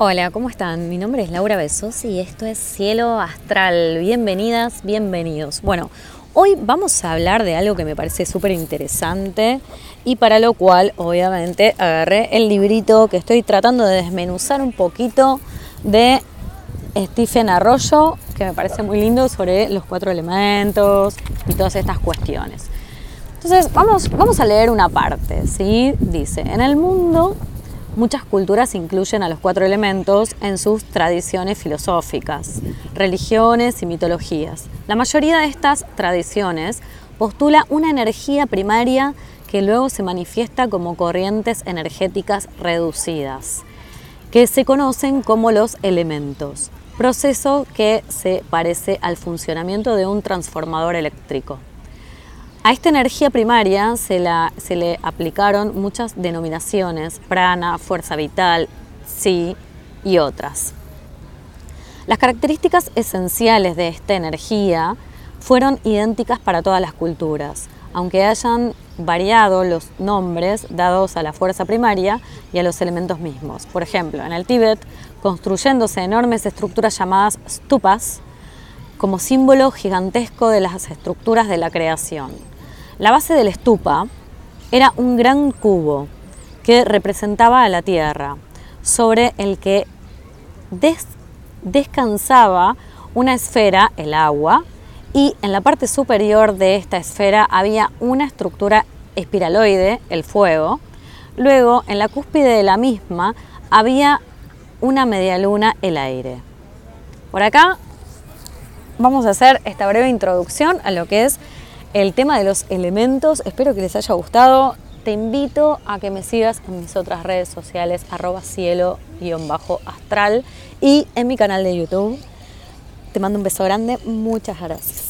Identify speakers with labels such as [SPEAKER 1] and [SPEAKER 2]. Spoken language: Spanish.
[SPEAKER 1] Hola, ¿cómo están? Mi nombre es Laura Besos y esto es Cielo Astral. Bienvenidas, bienvenidos. Bueno, hoy vamos a hablar de algo que me parece súper interesante y para lo cual obviamente agarré el librito que estoy tratando de desmenuzar un poquito de Stephen Arroyo, que me parece muy lindo sobre los cuatro elementos y todas estas cuestiones. Entonces, vamos, vamos a leer una parte, ¿sí? Dice, en el mundo Muchas culturas incluyen a los cuatro elementos en sus tradiciones filosóficas, religiones y mitologías. La mayoría de estas tradiciones postula una energía primaria que luego se manifiesta como corrientes energéticas reducidas, que se conocen como los elementos, proceso que se parece al funcionamiento de un transformador eléctrico. A esta energía primaria se, le aplicaron muchas denominaciones, prana, fuerza vital, sí y otras. Las características esenciales de esta energía fueron idénticas para todas las culturas, aunque hayan variado los nombres dados a la fuerza primaria y a los elementos mismos. Por ejemplo, en el Tíbet, construyéndose enormes estructuras llamadas stupas, como símbolo gigantesco de las estructuras de la creación. La base del estupa era un gran cubo que representaba a la Tierra, sobre el que descansaba una esfera, el agua, y en la parte superior de esta esfera había una estructura espiraloide, el fuego. Luego, en la cúspide de la misma, había una media luna, el aire. Por acá vamos a hacer esta breve introducción a lo que es el tema de los elementos. Espero que les haya gustado. Te invito a que me sigas en mis otras redes sociales, arroba cielo-astral y en mi canal de YouTube. Te mando un beso grande. Muchas gracias.